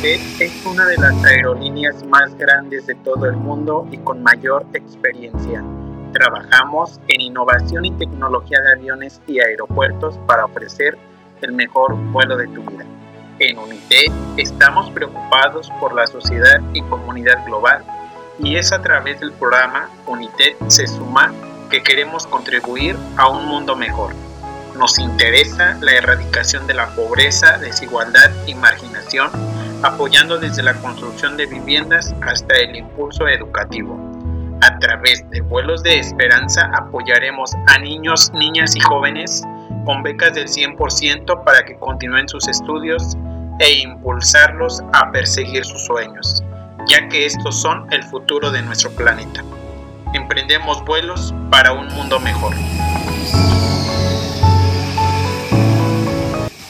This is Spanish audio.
UNITED es una de las aerolíneas más grandes de todo el mundo y con mayor experiencia. Trabajamos en innovación y tecnología de aviones y aeropuertos para ofrecer el mejor vuelo de tu vida. En UNITED estamos preocupados por la sociedad y comunidad global y es a través del programa UNITED se suma que queremos contribuir a un mundo mejor. Nos interesa la erradicación de la pobreza, desigualdad y marginación, apoyando desde la construcción de viviendas hasta el impulso educativo. A través de vuelos de esperanza apoyaremos a niños, niñas y jóvenes con becas del 100% para que continúen sus estudios e impulsarlos a perseguir sus sueños, ya que estos son el futuro de nuestro planeta. Emprendemos vuelos para un mundo mejor.